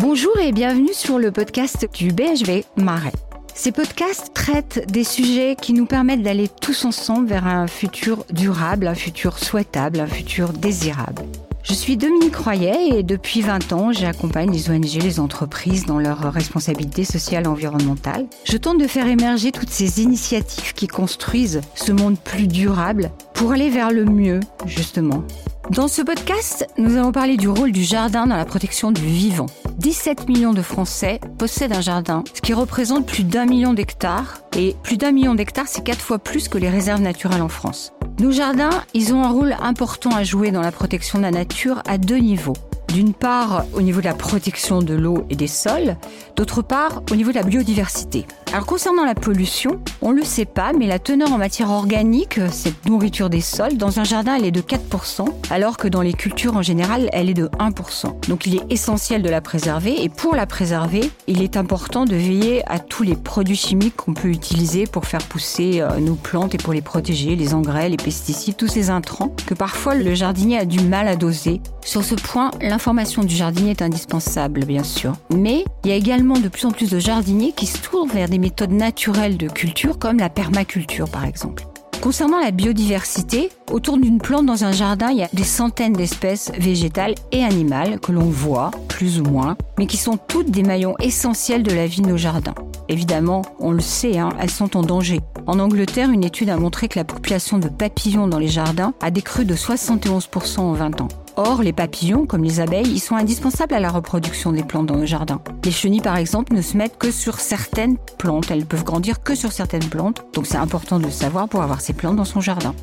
Bonjour et bienvenue sur le podcast du BHV Marais. Ces podcasts traitent des sujets qui nous permettent d'aller tous ensemble vers un futur durable, un futur souhaitable, un futur désirable. Je suis Dominique Royer et depuis 20 ans, j'accompagne les ONG, les entreprises dans leurs responsabilités sociales et environnementales. Je tente de faire émerger toutes ces initiatives qui construisent ce monde plus durable pour aller vers le mieux, justement. Dans ce podcast, nous allons parler du rôle du jardin dans la protection du vivant. 17 millions de Français possèdent un jardin, ce qui représente plus d'un million d'hectares. Et plus d'un million d'hectares, c'est quatre fois plus que les réserves naturelles en France. Nos jardins, ils ont un rôle important à jouer dans la protection de la nature à deux niveaux. D'une part, au niveau de la protection de l'eau et des sols, d'autre part, au niveau de la biodiversité. Alors concernant la pollution, on ne le sait pas, mais la teneur en matière organique, cette nourriture des sols, dans un jardin, elle est de 4%, alors que dans les cultures en général, elle est de 1%. Donc il est essentiel de la préserver, et pour la préserver, il est important de veiller à tous les produits chimiques qu'on peut utiliser pour faire pousser euh, nos plantes et pour les protéger, les engrais, les pesticides, tous ces intrants que parfois le jardinier a du mal à doser. Sur ce point, l'information du jardinier est indispensable, bien sûr. Mais il y a également de plus en plus de jardiniers qui se tournent vers des méthodes naturelles de culture comme la permaculture par exemple. Concernant la biodiversité, autour d'une plante dans un jardin, il y a des centaines d'espèces végétales et animales que l'on voit, plus ou moins, mais qui sont toutes des maillons essentiels de la vie de nos jardins. Évidemment, on le sait, hein, elles sont en danger. En Angleterre, une étude a montré que la population de papillons dans les jardins a décru de 71% en 20 ans. Or, les papillons, comme les abeilles, ils sont indispensables à la reproduction des plantes dans nos jardins. Les chenilles, par exemple, ne se mettent que sur certaines plantes. Elles peuvent grandir que sur certaines plantes. Donc c'est important de le savoir pour avoir ces plantes dans son jardin.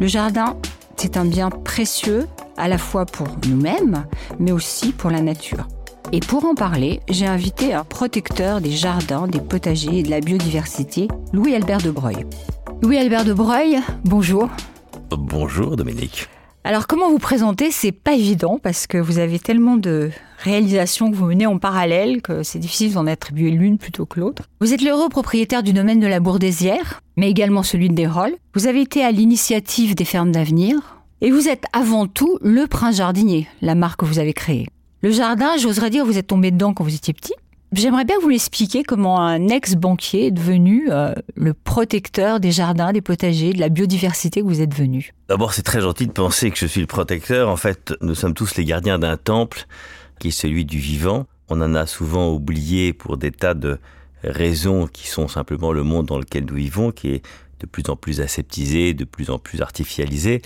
Le jardin, c'est un bien précieux à la fois pour nous-mêmes, mais aussi pour la nature. Et pour en parler, j'ai invité un protecteur des jardins, des potagers et de la biodiversité, Louis-Albert de Breuil. Louis-Albert de Breuil, bonjour. Bonjour Dominique. Alors comment vous présenter C'est pas évident parce que vous avez tellement de réalisations que vous menez en parallèle que c'est difficile d'en attribuer l'une plutôt que l'autre. Vous êtes l'heureux propriétaire du domaine de la Bourdésière, mais également celui de Desrolles. Vous avez été à l'initiative des fermes d'avenir et vous êtes avant tout le prince jardinier, la marque que vous avez créée. Le jardin, j'oserais dire, vous êtes tombé dedans quand vous étiez petit. J'aimerais bien vous l'expliquer comment un ex-banquier est devenu euh, le protecteur des jardins, des potagers, de la biodiversité que vous êtes devenu. D'abord, c'est très gentil de penser que je suis le protecteur. En fait, nous sommes tous les gardiens d'un temple qui est celui du vivant. On en a souvent oublié pour des tas de raisons qui sont simplement le monde dans lequel nous vivons, qui est de plus en plus aseptisé, de plus en plus artificialisé.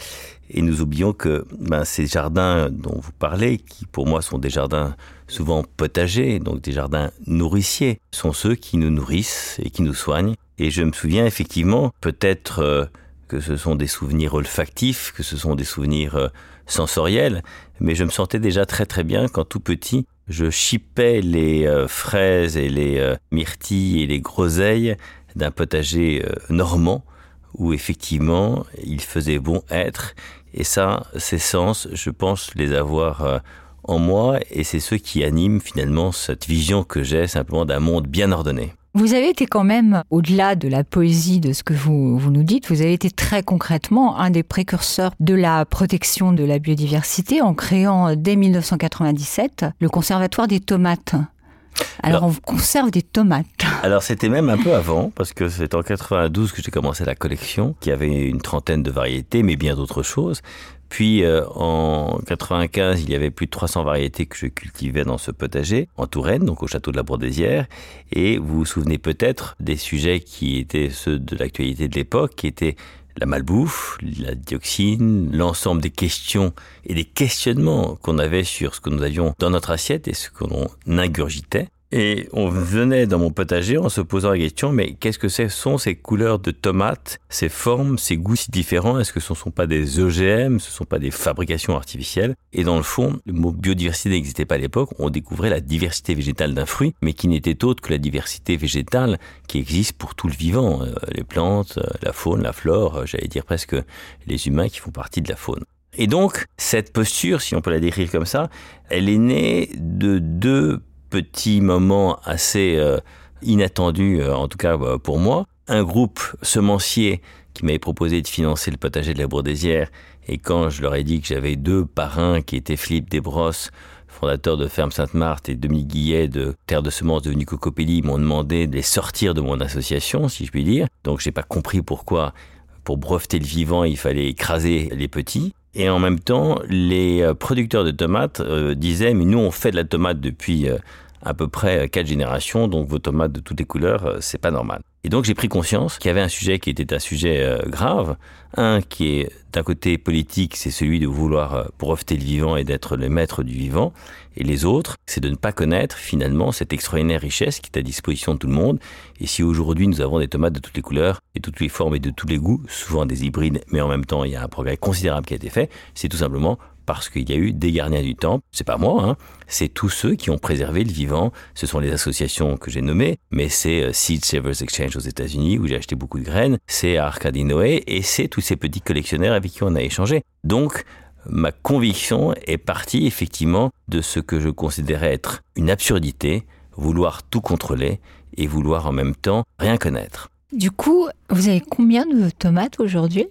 Et nous oublions que ben, ces jardins dont vous parlez, qui pour moi sont des jardins souvent potagers, donc des jardins nourriciers, sont ceux qui nous nourrissent et qui nous soignent. Et je me souviens effectivement, peut-être euh, que ce sont des souvenirs olfactifs, que ce sont des souvenirs euh, sensoriels, mais je me sentais déjà très très bien quand tout petit, je chipais les euh, fraises et les myrtilles et les groseilles d'un potager normand où effectivement il faisait bon être. Et ça, ces sens, je pense les avoir euh, en moi et c'est ce qui anime finalement cette vision que j'ai simplement d'un monde bien ordonné. Vous avez été quand même, au-delà de la poésie de ce que vous, vous nous dites, vous avez été très concrètement un des précurseurs de la protection de la biodiversité en créant dès 1997 le Conservatoire des tomates. Alors, on conserve des tomates. Alors c'était même un peu avant, parce que c'est en 92 que j'ai commencé la collection, qui avait une trentaine de variétés, mais bien d'autres choses. Puis euh, en 95, il y avait plus de 300 variétés que je cultivais dans ce potager, en Touraine, donc au château de la Bourdésière. Et vous vous souvenez peut-être des sujets qui étaient ceux de l'actualité de l'époque, qui étaient la malbouffe, la dioxine, l'ensemble des questions et des questionnements qu'on avait sur ce que nous avions dans notre assiette et ce qu'on ingurgitait. Et on venait dans mon potager en se posant la question, mais qu'est-ce que ce sont ces couleurs de tomates, ces formes, ces goûts si différents? Est-ce que ce ne sont pas des OGM, ce ne sont pas des fabrications artificielles? Et dans le fond, le mot biodiversité n'existait pas à l'époque, on découvrait la diversité végétale d'un fruit, mais qui n'était autre que la diversité végétale qui existe pour tout le vivant, euh, les plantes, euh, la faune, la flore, euh, j'allais dire presque les humains qui font partie de la faune. Et donc, cette posture, si on peut la décrire comme ça, elle est née de deux petit moment assez euh, inattendu, euh, en tout cas euh, pour moi. Un groupe semencier qui m'avaient proposé de financer le potager de la Bourdésière. Et quand je leur ai dit que j'avais deux parrains qui étaient Philippe Desbrosses, fondateur de Ferme Sainte-Marthe, et Dominique Guillet de Terre de Semences devenu Cocopelli, m'ont demandé de les sortir de mon association, si je puis dire. Donc j'ai pas compris pourquoi, pour breveter le vivant, il fallait écraser les petits. Et en même temps, les euh, producteurs de tomates euh, disaient, mais nous on fait de la tomate depuis... Euh, à peu près quatre générations, donc vos tomates de toutes les couleurs, euh, c'est pas normal. Et donc j'ai pris conscience qu'il y avait un sujet qui était un sujet euh, grave. Un qui est d'un côté politique, c'est celui de vouloir euh, breveter le vivant et d'être le maître du vivant. Et les autres, c'est de ne pas connaître finalement cette extraordinaire richesse qui est à disposition de tout le monde. Et si aujourd'hui nous avons des tomates de toutes les couleurs et toutes les formes et de tous les goûts, souvent des hybrides, mais en même temps il y a un progrès considérable qui a été fait, c'est tout simplement parce qu'il y a eu des gardiens du temple. C'est pas moi, hein. c'est tous ceux qui ont préservé le vivant. Ce sont les associations que j'ai nommées, mais c'est euh, Seed Savers Exchange aux États-Unis où j'ai acheté beaucoup de graines, c'est Arcadie Noé et c'est tous ces petits collectionneurs avec qui on a échangé. Donc, ma conviction est partie effectivement de ce que je considérais être une absurdité, vouloir tout contrôler et vouloir en même temps rien connaître. Du coup, vous avez combien de tomates aujourd'hui?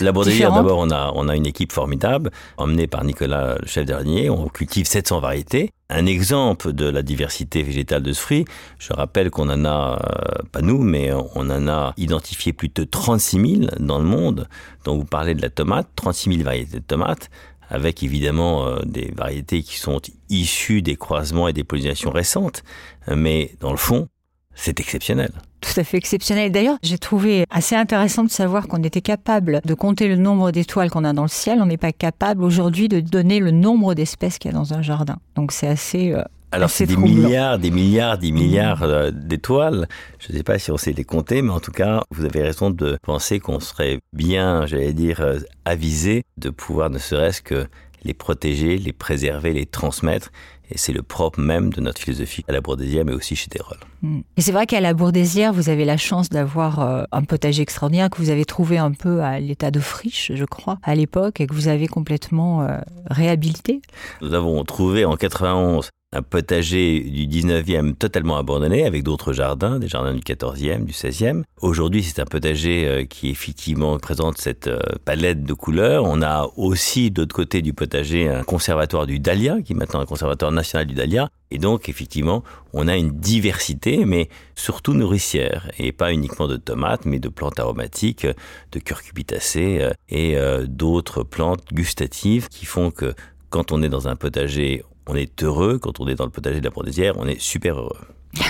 La Bourdelière, d'abord, on a, on a une équipe formidable, emmenée par Nicolas, le chef dernier. On cultive 700 variétés. Un exemple de la diversité végétale de ce fruit, je rappelle qu'on en a, euh, pas nous, mais on en a identifié plus de 36 000 dans le monde. Donc vous parlez de la tomate, 36 000 variétés de tomates avec évidemment euh, des variétés qui sont issues des croisements et des pollinisations récentes, mais dans le fond, c'est exceptionnel tout à fait exceptionnel. D'ailleurs, j'ai trouvé assez intéressant de savoir qu'on était capable de compter le nombre d'étoiles qu'on a dans le ciel. On n'est pas capable aujourd'hui de donner le nombre d'espèces qu'il y a dans un jardin. Donc c'est assez... Euh, alors c'est des milliards, des milliards, des milliards euh, d'étoiles. Je ne sais pas si on sait les compter, mais en tout cas, vous avez raison de penser qu'on serait bien, j'allais dire, euh, avisé de pouvoir ne serait-ce que les protéger, les préserver, les transmettre. Et c'est le propre même de notre philosophie à la Bourdésière, mais aussi chez Desrolles. Hmm. Et c'est vrai qu'à la Bourdésière, vous avez la chance d'avoir euh, un potager extraordinaire que vous avez trouvé un peu à l'état de friche, je crois, à l'époque, et que vous avez complètement euh, réhabilité. Nous avons trouvé en 91 un potager du 19e totalement abandonné avec d'autres jardins, des jardins du 14e, du 16e. Aujourd'hui, c'est un potager euh, qui effectivement présente cette euh, palette de couleurs. On a aussi d'autre côté du potager un conservatoire du Dahlia, qui est maintenant un conservatoire national du Dahlia. Et donc, effectivement, on a une diversité, mais surtout nourricière, et pas uniquement de tomates, mais de plantes aromatiques, de curcubitacées euh, et d'autres plantes gustatives qui font que quand on est dans un potager, on est heureux. Quand on est dans le potager de la Bordésière, on est super heureux.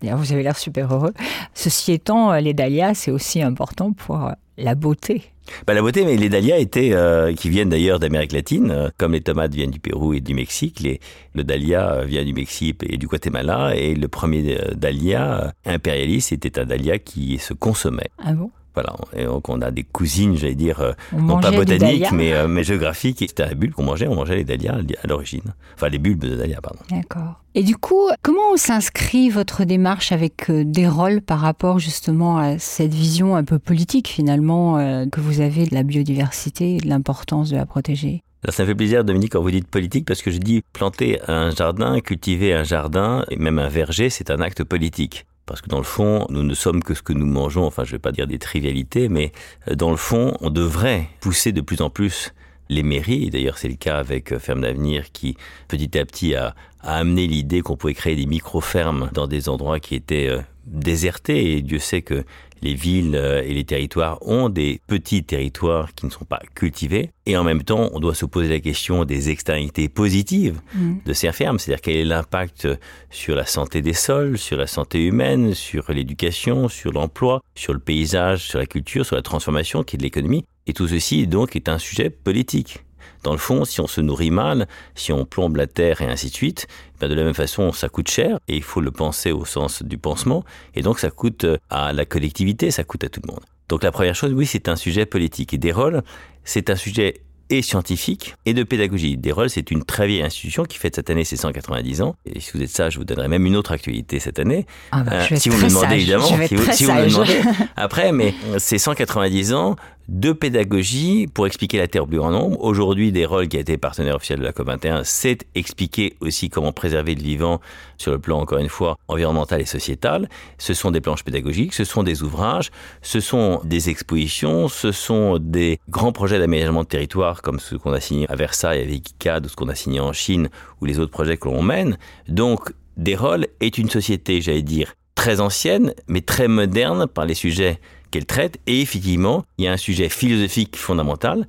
D'ailleurs, vous avez l'air super heureux. Ceci étant, euh, les dahlias, c'est aussi important pour euh, la beauté. Bah, la beauté, mais les dahlias étaient, euh, qui viennent d'ailleurs d'Amérique latine, comme les tomates viennent du Pérou et du Mexique, les, le dahlia vient du Mexique et du Guatemala, et le premier dahlia impérialiste était un dahlia qui se consommait. Ah bon? Voilà, et donc on a des cousines, j'allais dire, euh, non pas botaniques, mais, euh, mais géographiques. C'était un bulbe qu'on mangeait, on mangeait les dahlias à l'origine. Enfin, les bulbes de dahlias, pardon. D'accord. Et du coup, comment s'inscrit votre démarche avec euh, des rôles par rapport justement à cette vision un peu politique finalement que vous avez de la biodiversité et de l'importance de la protéger? Ça me fait plaisir, Dominique, quand vous dites politique, parce que je dis planter un jardin, cultiver un jardin, et même un verger, c'est un acte politique. Parce que dans le fond, nous ne sommes que ce que nous mangeons, enfin je ne vais pas dire des trivialités, mais euh, dans le fond, on devrait pousser de plus en plus les mairies, d'ailleurs c'est le cas avec euh, Ferme d'Avenir qui petit à petit a, amené l'idée qu'on pouvait créer des micro-fermes dans des endroits qui étaient euh, désertés, et Dieu sait que les villes euh, et les territoires ont des petits territoires qui ne sont pas cultivés. Et en même temps, on doit se poser la question des externalités positives mm. de ces fermes, c'est-à-dire quel est l'impact sur la santé des sols, sur la santé humaine, sur l'éducation, sur l'emploi, sur le paysage, sur la culture, sur la transformation qui est de l'économie. Et tout ceci, donc, est un sujet politique. Dans le fond, si on se nourrit mal, si on plombe la terre et ainsi de suite, ben de la même façon, ça coûte cher et il faut le penser au sens du pansement. Et donc, ça coûte euh, à la collectivité, ça coûte à tout le monde. Donc, la première chose, oui, c'est un sujet politique. Et des rôles, c'est un sujet et scientifique et de pédagogie. Desrolles, c'est une très vieille institution qui fête cette année ses 190 ans. Et si vous êtes sage, je vous donnerai même une autre actualité cette année. Ah bah, euh, si vous me demandez, évidemment. Si vous, si vous, me demandez. Après, mais ces 190 ans de pédagogie pour expliquer la Terre plus grand nombre. Aujourd'hui, des rôles qui a été partenaire officiel de la COP21, c'est expliquer aussi comment préserver le vivant sur le plan, encore une fois, environnemental et sociétal. Ce sont des planches pédagogiques, ce sont des ouvrages, ce sont des expositions, ce sont des grands projets d'aménagement de territoire comme ceux qu'on a signés à Versailles avec ICAD ou ce qu'on a signé en Chine ou les autres projets que l'on mène. Donc, des est une société, j'allais dire, très ancienne, mais très moderne par les sujets qu'elle traite. Et effectivement, il y a un sujet philosophique fondamental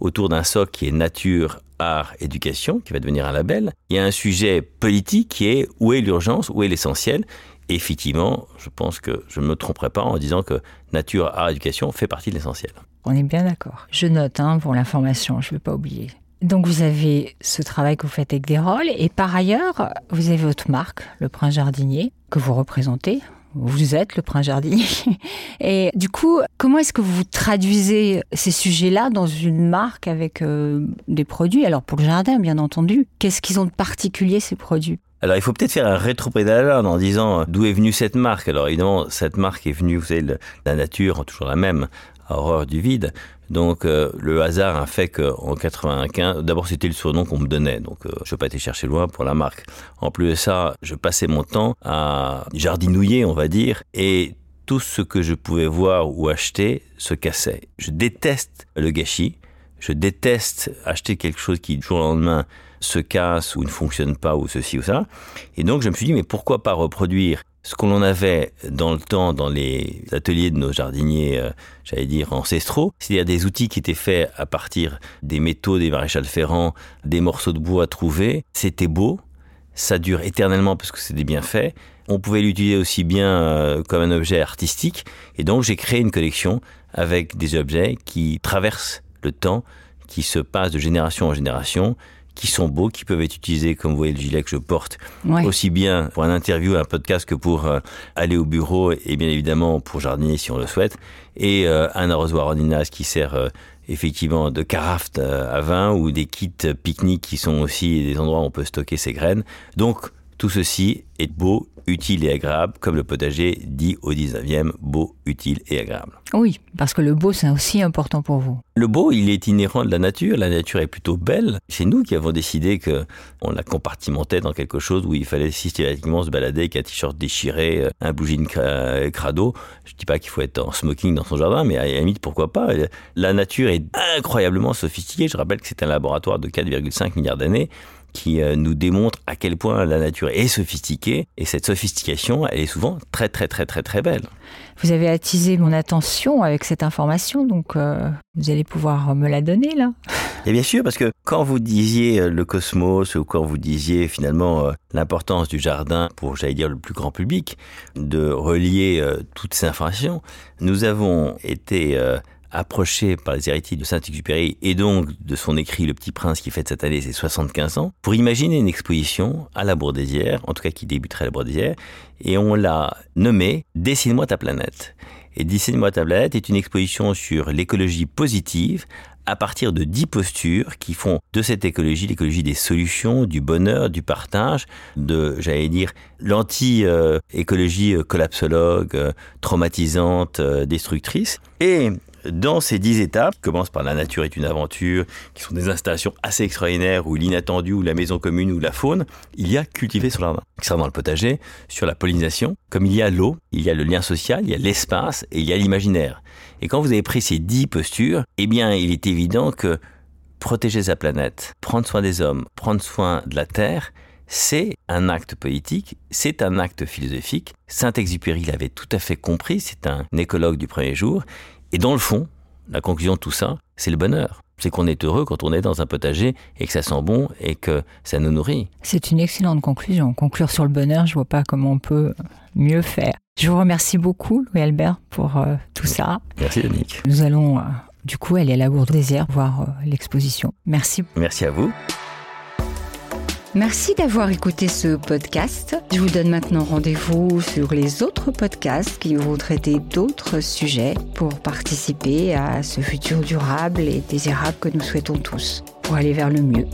autour d'un socle qui est nature, art, éducation, qui va devenir un label. Il y a un sujet politique qui est où est l'urgence, où est l'essentiel. Effectivement, je pense que je ne me tromperai pas en disant que nature, art, éducation fait partie de l'essentiel. On est bien d'accord. Je note hein, pour l'information, je ne vais pas oublier. Donc vous avez ce travail que vous faites avec des rôles et par ailleurs, vous avez votre marque, le Prince Jardinier, que vous représentez vous êtes le prince jardinier. Et du coup, comment est-ce que vous traduisez ces sujets-là dans une marque avec euh, des produits? Alors pour le jardin, bien entendu, qu'est-ce qu'ils ont de particulier ces produits? Alors, il faut peut-être faire un rétro-pédalage en disant d'où est venue cette marque? Alors, évidemment, cette marque est venue, vous savez, la nature, toujours la même, horreur du vide. Donc euh, le hasard a fait qu'en 95, d'abord c'était le surnom qu'on me donnait, donc euh, je n'ai pas été chercher loin pour la marque. En plus de ça, je passais mon temps à jardinouiller, on va dire, et tout ce que je pouvais voir ou acheter se cassait. Je déteste le gâchis, je déteste acheter quelque chose qui du jour au lendemain se casse ou ne fonctionne pas ou ceci ou ça. Et donc je me suis dit mais pourquoi pas reproduire ce qu'on avait dans le temps dans les ateliers de nos jardiniers, euh, j'allais dire ancestraux, c'est-à-dire des outils qui étaient faits à partir des métaux, des maréchals ferrants, des morceaux de bois trouvés. C'était beau, ça dure éternellement parce que c'était bien fait. On pouvait l'utiliser aussi bien euh, comme un objet artistique. Et donc j'ai créé une collection avec des objets qui traversent le temps, qui se passent de génération en génération, qui sont beaux, qui peuvent être utilisés, comme vous voyez le gilet que je porte, aussi bien pour un interview, un podcast que pour euh, aller au bureau et bien évidemment pour jardiner si on le souhaite. Et euh, un arrosoir ordinaire qui sert euh, effectivement de carafe à vin ou des kits pique-nique qui sont aussi des endroits où on peut stocker ses graines. Donc tout ceci est beau, utile et agréable, comme le potager dit au 19e, beau, utile et agréable. Oui, parce que le beau, c'est aussi important pour vous. Le beau, il est inhérent de la nature. La nature est plutôt belle. C'est nous qui avons décidé que on la compartimentait dans quelque chose où il fallait systématiquement se balader avec un t-shirt déchiré, un bougie de crado. Je dis pas qu'il faut être en smoking dans son jardin, mais à la limite, pourquoi pas? La nature est incroyablement sophistiquée. Je rappelle que c'est un laboratoire de 4,5 milliards d'années qui euh, nous démontre à quel point la nature est sophistiquée. Et cette sophistication, elle est souvent très, très, très, très, très belle. Vous avez attisé mon attention avec cette information, donc euh, vous allez pouvoir me la donner là. Et bien sûr, parce que quand vous disiez euh, le cosmos ou quand vous disiez finalement l'importance du jardin pour, j'allais dire, le plus grand public, de relier toutes ces informations, nous avons été approché par les héritiers de Saint-Exupéry et donc de son écrit Le Petit Prince qui fête cette année ses 75 ans, pour imaginer une exposition à la Bourdésière, en tout cas qui débuterait à la Bourdésière, et on l'a nommé Dessine-moi ta planète. Et Dessine-moi ta planète est une exposition sur l'écologie positive à partir de dix postures qui font de cette écologie l'écologie des solutions, du bonheur, du partage, de, j'allais dire, l'anti-écologie collapsologue, traumatisante, euh, destructrice. Et dans ces dix étapes, qui commencent par la nature est une aventure, qui sont des installations assez extraordinaires, ou l'inattendu, ou la maison commune, ou la faune, il y a cultiver sur jardin. Dans le potager, sur la pollinisation, comme il y a l'eau, il y a le lien social, il y a l'espace, et il y a l'imaginaire. Et quand vous avez pris ces dix postures, eh bien, il est évident que protéger sa planète, prendre soin des hommes, prendre soin de la terre, c'est un acte politique, c'est un acte philosophique. Saint-Exupéry l'avait tout à fait compris, c'est un écologue du premier jour, et dans le fond, la conclusion de tout ça, c'est le bonheur. C'est qu'on est heureux quand on est dans un potager et que ça sent bon et que ça nous nourrit. C'est une excellente conclusion. Conclure sur le bonheur, je vois pas comment on peut mieux faire. Je vous remercie beaucoup, Louis-Albert, pour euh, tout ça. Merci, Yannick. Nous allons, euh, du coup, aller à la Gourde Désert voir euh, l'exposition. Merci. Merci à vous. Merci d'avoir écouté ce podcast. Je vous donne maintenant rendez-vous sur les autres podcasts qui vont traiter d'autres sujets pour participer à ce futur durable et désirable que nous souhaitons tous, pour aller vers le mieux.